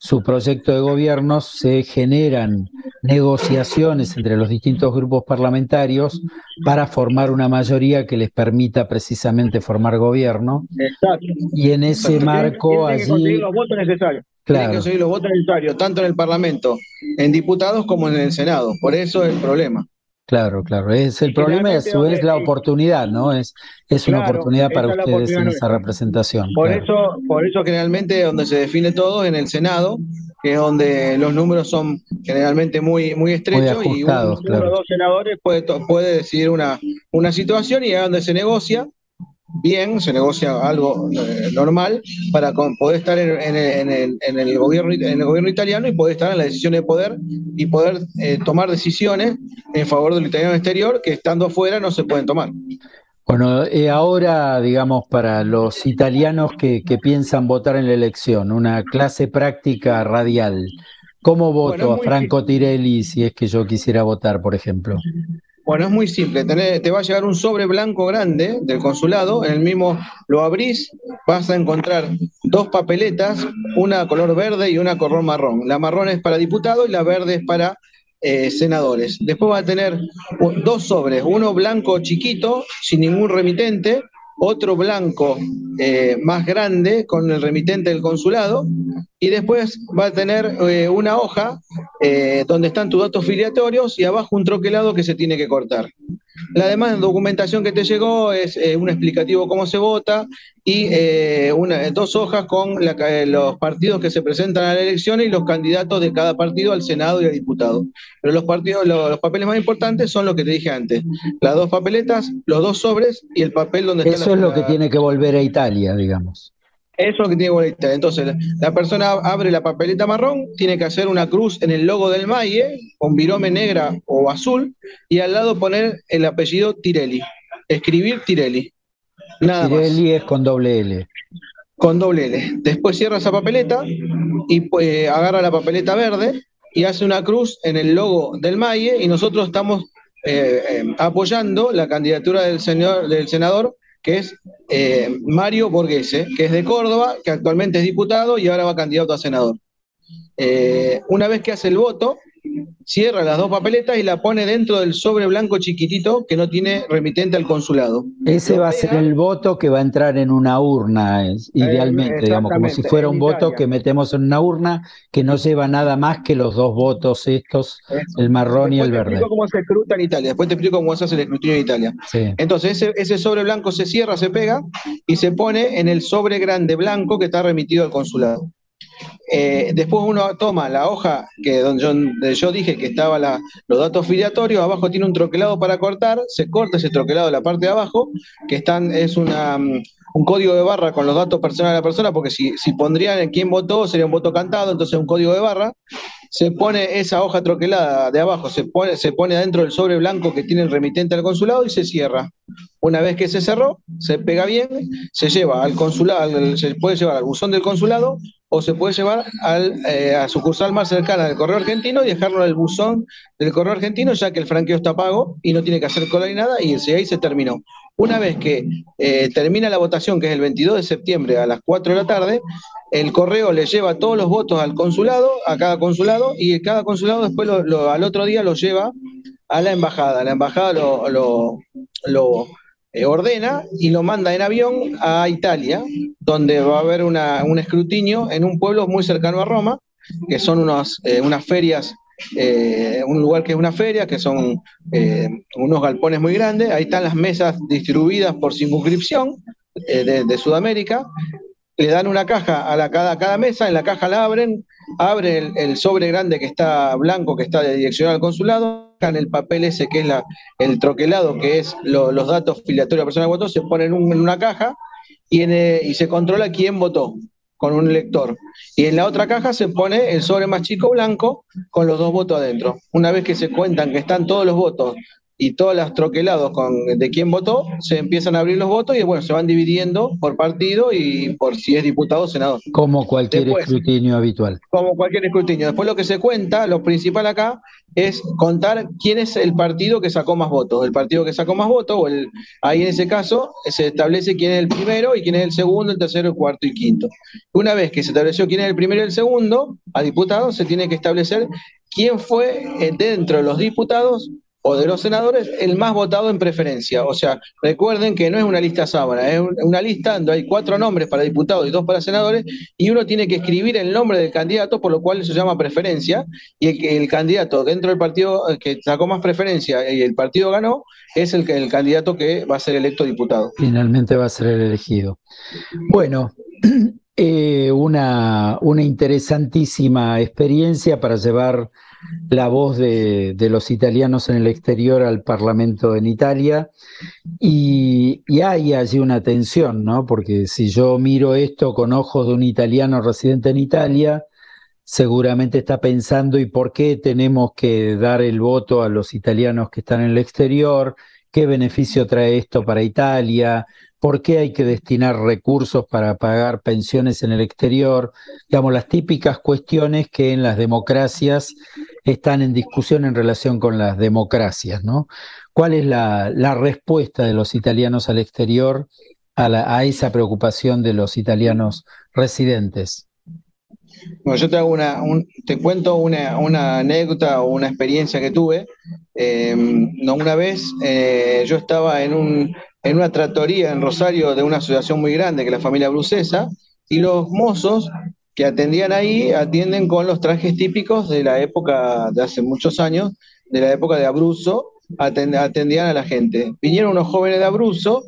su proyecto de gobierno, se generan negociaciones entre los distintos grupos parlamentarios para formar una mayoría que les permita precisamente formar gobierno. Exacto. Y en ese marco allí... los votos necesarios. Claro. Tienen que conseguir los votos necesarios, tanto en el Parlamento, en diputados, como en el Senado. Por eso es el problema. Claro, claro. Es el problema y a su vez la oportunidad, ¿no? Es, es una oportunidad para ustedes en esa representación. Por eso, por eso generalmente donde se define todo en el Senado, que es donde los números son generalmente muy, muy estrechos y uno, o dos senadores puede, puede decidir una, una situación y es donde se negocia bien, se negocia algo eh, normal para poder estar en, el, gobierno, en el gobierno italiano y poder estar en la decisión de poder y poder eh, tomar decisiones en favor del italiano exterior que estando afuera no se pueden tomar. Bueno, eh, ahora, digamos, para los italianos que, piensan votar en la elección, una clase práctica radial, ¿cómo voto a Franco Tirelli si es que yo quisiera votar, por ejemplo? Bueno, es muy simple. te va a llegar un sobre blanco grande del consulado. En el mismo lo abrís, vas a encontrar dos papeletas, una color verde y una color marrón. La marrón es para diputados y la verde es para eh, senadores. Después va a tener dos sobres, uno blanco chiquito, sin ningún remitente, otro blanco eh, más grande con el remitente del consulado y después va a tener eh, una hoja eh, donde están tus datos filiatorios y abajo un troquelado que se tiene que cortar. La demás documentación que te llegó es eh, un explicativo cómo se vota y una, dos hojas con los partidos que se presentan a la elección y los candidatos de cada partido al Senado y al diputado. Pero los partidos, los, papeles más importantes son los que te dije antes. Las dos papeletas, los dos sobres y el papel donde está Eso es lo que tiene que volver a Italia, digamos. Eso es lo que tiene boleta. Entonces, la persona abre la papeleta marrón, tiene que hacer una cruz en el logo del Maye, con virome negra o azul, y al lado poner el apellido Tirelli. Escribir Tirelli. Nada Tirelli es con doble L. Con doble L. Después cierra esa papeleta y pues, agarra la papeleta verde y hace una cruz en el logo del Maye y nosotros estamos eh, eh, apoyando la candidatura del, señor, del senador que es eh, Mario Borghese, que es de Córdoba, que actualmente es diputado y ahora va candidato a senador. Eh, una vez que hace el voto, cierra las dos papeletas y la pone dentro del sobre blanco chiquitito que no tiene remitente al consulado. Ese va a ser el voto que va a entrar en una urna, idealmente, digamos, como si fuera un voto que metemos en una urna que no lleva nada más que los dos votos estos, el marrón y el verde. Te explico cómo se escruta en Italia, después te explico cómo se hace el escrutinio en Italia. Entonces, ese, sobre blanco se cierra, se pega y se pone en el sobre grande blanco que está remitido al consulado. Eh, después uno toma la hoja que donde yo, dije que estaban los datos filiatorios, abajo tiene un troquelado para cortar, se corta ese troquelado de la parte de abajo, que están, es mm, un código de barra con los datos personales de la persona, porque si, si pondrían en quién votó, sería un voto cantado, entonces un código de barra, se pone esa hoja troquelada de abajo, se pone, se pone adentro del sobre blanco que tiene el remitente al consulado y se cierra. Una vez que se cerró, se pega bien, se lleva al consulado, se puede llevar al buzón del consulado o se puede llevar al, eh, a sucursal más cercana del correo argentino y dejarlo el buzón del correo argentino, ya que el franqueo está pago y no tiene que hacer cola ni nada, y ahí se terminó. Una vez que eh, termina la votación, que es el 22 de septiembre a las 4 de la tarde, el correo le lleva todos los votos al consulado, a cada consulado, y cada consulado después al otro día lo lleva a la embajada. La embajada lo, eh, ordena y lo manda en avión a Italia, donde va a haber un escrutinio en un pueblo muy cercano a Roma, que son unas, eh, unas ferias eh, un lugar que es una feria, que son unos galpones muy grandes, ahí están las mesas distribuidas por circunscripción de, Sudamérica, le dan una caja a la, cada, cada mesa, en la caja la abren, abren el, sobre grande que está blanco, que está de direccional al consulado, en el papel ese que es la, el troquelado, que es los datos filiatorios de la persona que votó, se ponen en una caja y, eh, y se controla quién votó con un lector. Y en la otra caja se pone el sobre más chico blanco con los dos votos adentro. Una vez que se cuentan que están todos los votos y todos los troquelados con, de quién votó, se empiezan a abrir los votos y bueno, se van dividiendo por partido y por si es diputado o senador. Como cualquier escrutinio habitual. Como cualquier escrutinio. Después lo que se cuenta, lo principal acá, es contar quién es el partido que sacó más votos. El partido que sacó más votos, o el, ahí en ese caso, se establece quién es el primero y quién es el segundo, el tercero, el cuarto y quinto. Una vez que se estableció quién es el primero y el segundo, a diputados se tiene que establecer quién fue eh, dentro de los diputados o de los senadores el más votado en preferencia. O sea, recuerden que no es una lista sábana, es una lista donde hay cuatro nombres para diputados y dos para senadores, y uno tiene que escribir el nombre del candidato, por lo cual se llama preferencia, y el, el candidato dentro del partido que sacó más preferencia y el partido ganó, es el, el candidato que va a ser electo diputado. Finalmente va a ser el elegido. Bueno, eh, una, una interesantísima experiencia para llevar la voz de, los italianos en el exterior al Parlamento en Italia y, hay allí una tensión, ¿no? Porque si yo miro esto con ojos de un italiano residente en Italia, seguramente está pensando ¿y por qué tenemos que dar el voto a los italianos que están en el exterior? ¿Qué beneficio trae esto para Italia? ¿Por qué hay que destinar recursos para pagar pensiones en el exterior? Digamos, las típicas cuestiones que en las democracias están en discusión en relación con las democracias, ¿no? ¿Cuál es la, respuesta de los italianos al exterior a, esa preocupación de los italianos residentes? Bueno, yo te, hago una, te cuento una, anécdota o una experiencia que tuve. No, una vez eh, yo estaba en un, en una tratoría en Rosario de una asociación muy grande, que es la familia Brucesa, y los mozos que atendían ahí atienden con los trajes típicos de la época de hace muchos años, de la época de Abruzzo, atendían a la gente. Vinieron unos jóvenes de Abruzzo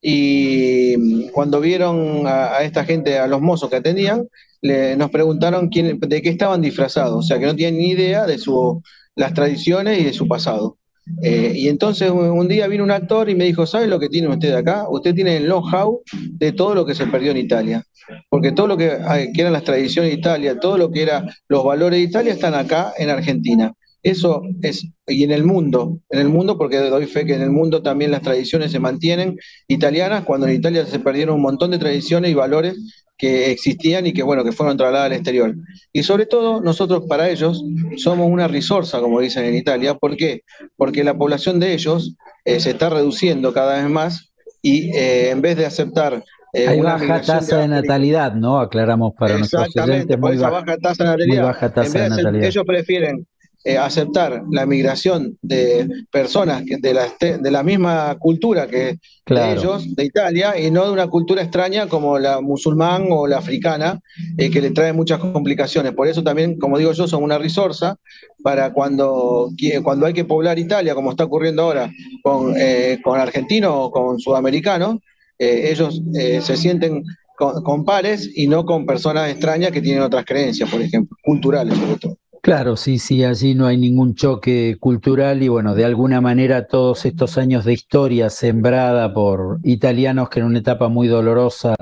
y cuando vieron a, esta gente, a los mozos que atendían, nos preguntaron quién, de qué estaban disfrazados, o sea que no tienen ni idea de su, las tradiciones y de su pasado. Eh, y entonces un día vino un actor y me dijo, ¿sabe lo que tiene usted acá? Usted tiene el know-how de todo lo que se perdió en Italia. Porque todo lo que, eran las tradiciones de Italia, todo lo que eran los valores de Italia están acá en Argentina. Eso es, y en el mundo, en el mundo, porque doy fe que en el mundo también las tradiciones se mantienen italianas, cuando en Italia se perdieron un montón de tradiciones y valores que existían y que, bueno, que fueron trasladadas al exterior. Y sobre todo, nosotros para ellos somos una risorsa, como dicen en Italia. ¿Por qué? Porque la población de ellos eh, se está reduciendo cada vez más y eh, en vez de aceptar eh, Hay una baja tasa de, natalidad, ¿no? Aclaramos para nuestros oyentes. Muy, baja tasa de natalidad. Muy baja tasa de natalidad. Ellos prefieren eh, aceptar la migración de personas de la, de la misma cultura que ellos, de Italia, y no de una cultura extraña como la musulmán o la africana, eh, que le trae muchas complicaciones. Por eso también, como digo yo, son una risorsa para cuando, cuando hay que poblar Italia, como está ocurriendo ahora con, eh, con argentinos o con sudamericanos, ellos se sienten con, con pares y no con personas extrañas que tienen otras creencias, por ejemplo, culturales sobre todo. Claro, sí, sí, allí no hay ningún choque cultural y bueno, de alguna manera todos estos años de historia sembrada por italianos que en una etapa muy dolorosa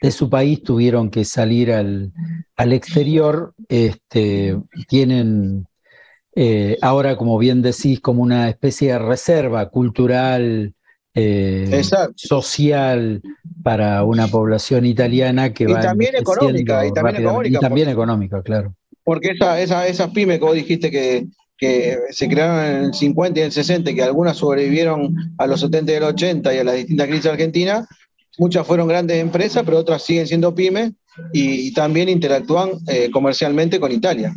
de su país tuvieron que salir al, al exterior, este, tienen eh, ahora, como bien decís, como una especie de reserva cultural, eh, social para una población italiana que va también económica, y también económica, y también económica, claro porque esa, esa, esas pymes que vos dijiste que, que se crearon en el 50 y en el 60, que algunas sobrevivieron a los 70 y el 80 y a las distintas crisis argentinas, muchas fueron grandes empresas, pero otras siguen siendo pymes y, también interactúan eh, comercialmente con Italia.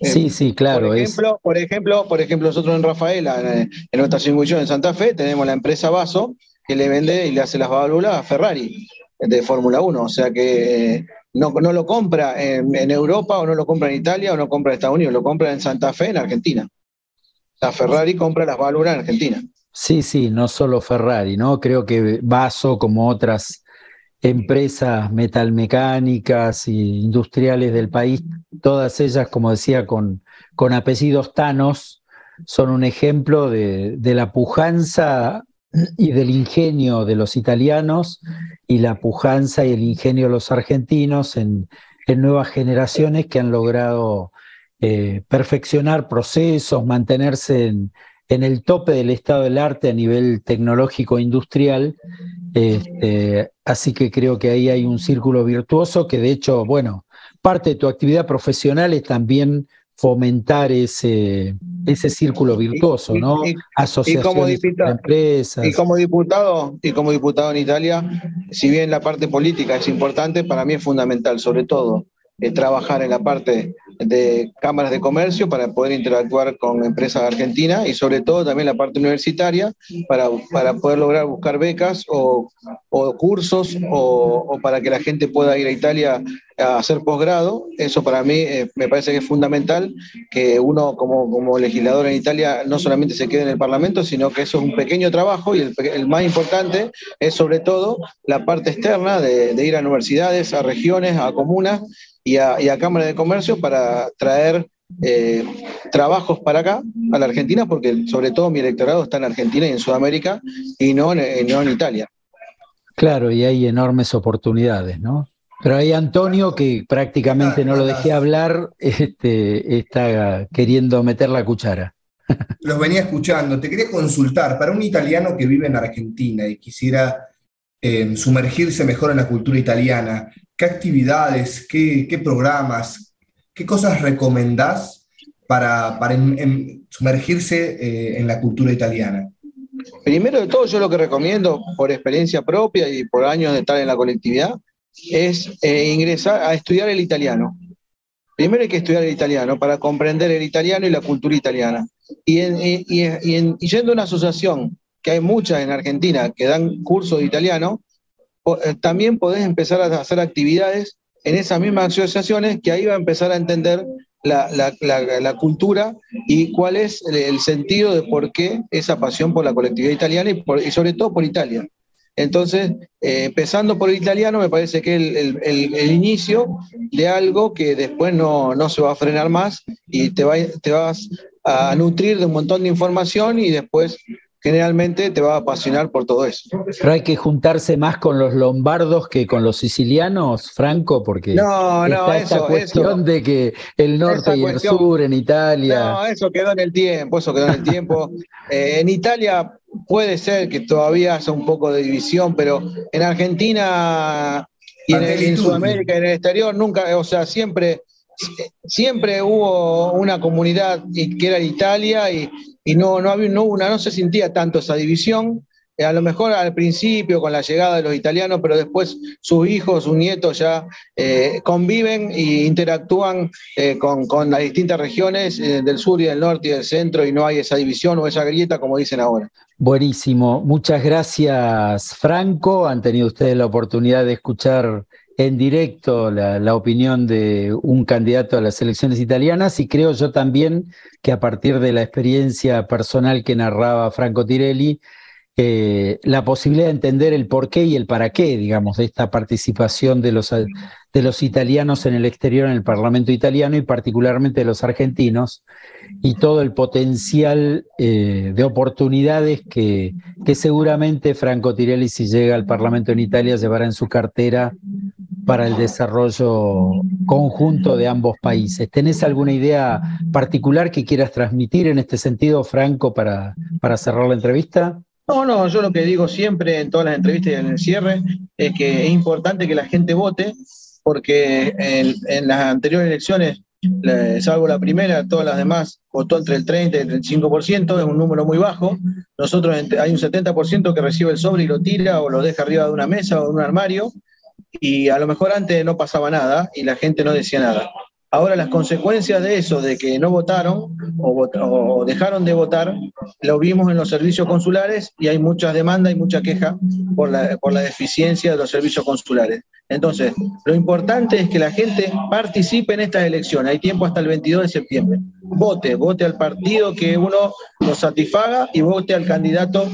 Sí, sí, claro. Por ejemplo, por ejemplo, por ejemplo, nosotros en Rafaela, en, nuestra circunscripción en Santa Fe, tenemos la empresa Vaso, que le vende y le hace las válvulas a Ferrari de Fórmula 1. O sea que no, no lo compra en, Europa o no lo compra en Italia o no compra en Estados Unidos, lo compra en Santa Fe, en Argentina. La Ferrari compra las válvulas en Argentina. Sí, sí, no solo Ferrari, ¿no? Creo que Vaso, como otras empresas metalmecánicas e industriales del país, todas ellas, como decía, con, con apellidos tanos, son un ejemplo de, la pujanza y del ingenio de los italianos y la pujanza y el ingenio de los argentinos en, nuevas generaciones que han logrado eh, perfeccionar procesos, mantenerse en, el tope del estado del arte a nivel tecnológico e industrial. Este, así que creo que ahí hay un círculo virtuoso que de hecho, bueno, parte de tu actividad profesional es también fomentar ese, ese círculo virtuoso, ¿no? Asociaciones y como empresas. Y como diputado, y como diputado en Italia, si bien la parte política es importante, para mí es fundamental, sobre todo, eh, trabajar en la parte de cámaras de comercio para poder interactuar con empresas argentinas y sobre todo también la parte universitaria para, para poder lograr buscar becas o, o cursos o, o, para que la gente pueda ir a Italia a hacer posgrado. Eso para mí eh, me parece que es fundamental que uno como, como legislador en Italia no solamente se quede en el Parlamento, sino que eso es un pequeño trabajo y el, el más importante es sobre todo la parte externa de, de ir a universidades, a regiones, a comunas y a, y a Cámara de Comercio para traer eh, trabajos para acá, a la Argentina, porque sobre todo mi electorado está en Argentina y en Sudamérica y no en, no en Italia. Claro, y hay enormes oportunidades, ¿no? Pero hay Antonio, que prácticamente no lo dejé hablar, este, está queriendo meter la cuchara. Los venía escuchando. Te quería consultar, para un italiano que vive en Argentina y quisiera eh, sumergirse mejor en la cultura italiana, ¿Qué actividades, qué, programas, qué cosas recomendás para, sumergirse eh, en la cultura italiana? Primero de todo, yo lo que recomiendo, por experiencia propia y por años de estar en la colectividad, es eh, ingresar a estudiar el italiano. Primero hay que estudiar el italiano para comprender el italiano y la cultura italiana. Y, y yendo a una asociación, que hay muchas en Argentina que dan cursos de italiano, también podés empezar a hacer actividades en esas mismas asociaciones que ahí va a empezar a entender la, cultura y cuál es el, sentido de por qué esa pasión por la colectividad italiana y, sobre todo por Italia. Entonces, eh, empezando por el italiano, me parece que es el, inicio de algo que después no, no, se va a frenar más y te, va, te vas a nutrir de un montón de información y después generalmente te va a apasionar por todo eso. Pero hay que juntarse más con los lombardos que con los sicilianos, Franco, porque no, no, está esta cuestión de que el norte y el sur en Italia. No, eso quedó en el tiempo, eso quedó en el tiempo. Eh, en Italia puede ser que todavía haya un poco de división, pero en Argentina y en, en Sudamérica y en el exterior nunca, o sea, siempre siempre hubo una comunidad que era Italia y, y no, no, había, no, una, no se sentía tanto esa división. Eh, a lo mejor al principio con la llegada de los italianos, pero después sus hijos, sus nietos ya eh, conviven e interactúan eh, con, con, las distintas regiones del sur y del norte y del centro y no hay esa división o esa grieta como dicen ahora. Buenísimo, muchas gracias Franco. Han tenido ustedes la oportunidad de escuchar en directo la, opinión de un candidato a las elecciones italianas y creo yo también que a partir de la experiencia personal que narraba Franco Tirelli, eh, la posibilidad de entender el porqué y el para qué, digamos, de esta participación de los, de los italianos en el exterior, en el Parlamento italiano y particularmente de los argentinos, y todo el potencial eh, de oportunidades que, que seguramente Franco Tirelli, si llega al Parlamento en Italia, llevará en su cartera para el desarrollo conjunto de ambos países. ¿Tenés alguna idea particular que quieras transmitir en este sentido, Franco, para, para cerrar la entrevista? No, no, yo lo que digo siempre en todas las entrevistas y en el cierre es que es importante que la gente vote, porque en, las anteriores elecciones, salvo la primera, todas las demás votó entre el 30 y el 35%, es un número muy bajo. Nosotros hay un 70% que recibe el sobre y lo tira o lo deja arriba de una mesa o de un armario, y a lo mejor antes no pasaba nada y la gente no decía nada. Ahora las consecuencias de eso, de que no votaron o, dejaron de votar, lo vimos en los servicios consulares y hay muchas demandas y mucha queja por la, por la deficiencia de los servicios consulares. Entonces, lo importante es que la gente participe en estas elecciones. Hay tiempo hasta el 22 de septiembre. vote, vote al partido que uno lo satisfaga y vote al candidato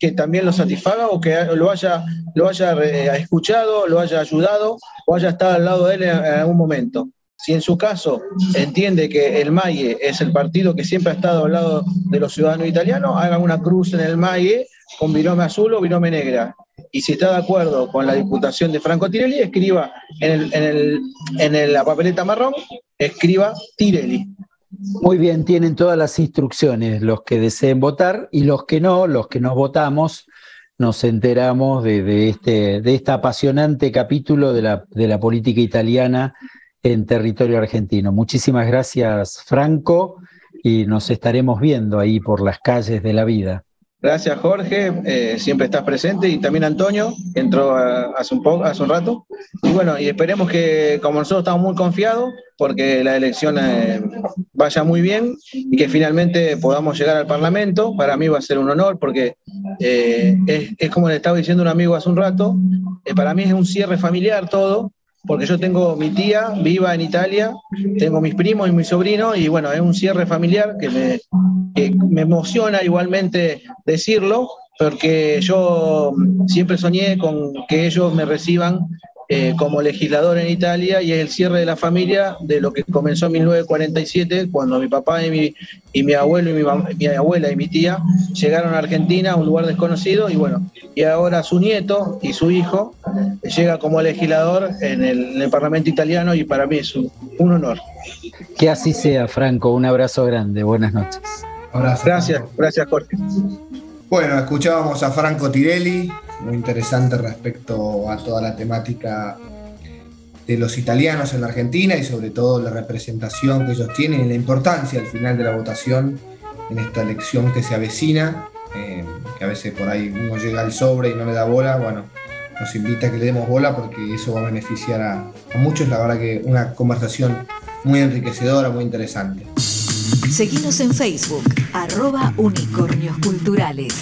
que también lo satisfaga o que lo haya, lo haya eh, escuchado, lo haya ayudado o haya estado al lado de él en algún momento. Si en su caso entiende que el MAIE es el partido que siempre ha estado al lado de los ciudadanos italianos, haga una cruz en el MAIE con binome azul o binome negra. Y si está de acuerdo con la diputación de Franco Tirelli, escriba en, el, en, la papeleta marrón, escriba Tirelli. Muy bien, tienen todas las instrucciones, los que deseen votar y los que no, los que nos votamos, nos enteramos de, este, de este apasionante capítulo de la, de la política italiana en territorio argentino. Muchísimas gracias, Franco, y nos estaremos viendo ahí por las calles de la vida. Gracias, Jorge. Eh, siempre estás presente. Y también Antonio, entró hace, un poco, hace un rato. Y bueno, y esperemos que, como nosotros estamos muy confiados, porque la elección eh, vaya muy bien y que finalmente podamos llegar al Parlamento. Para mí va a ser un honor, porque eh, es, es, como le estaba diciendo un amigo hace un rato, para mí es un cierre familiar todo porque yo tengo mi tía viva en Italia, tengo mis primos y mi sobrino, y bueno, es un cierre familiar que me, me emociona igualmente decirlo, porque yo siempre soñé con que ellos me reciban eh, como legislador en Italia y es el cierre de la familia de lo que comenzó en 1947 cuando mi papá y mi, y mi abuelo y mi, mi, abuela y mi tía llegaron a Argentina, a un lugar desconocido y bueno, y ahora su nieto y su hijo llega como legislador en el, Parlamento italiano y para mí es un, honor. Que así sea, Franco, un abrazo grande, buenas noches. Gracias, gracias Jorge. Bueno, escuchábamos a Franco Tirelli, muy interesante respecto a toda la temática de los italianos en la Argentina y sobre todo la representación que ellos tienen y la importancia al final de la votación en esta elección que se avecina, eh, que a veces por ahí uno llega al sobre y no le da bola, bueno, nos invita a que le demos bola porque eso va a beneficiar a, muchos, la verdad que una conversación muy enriquecedora, muy interesante. Seguimos en Facebook, arroba unicornios culturales.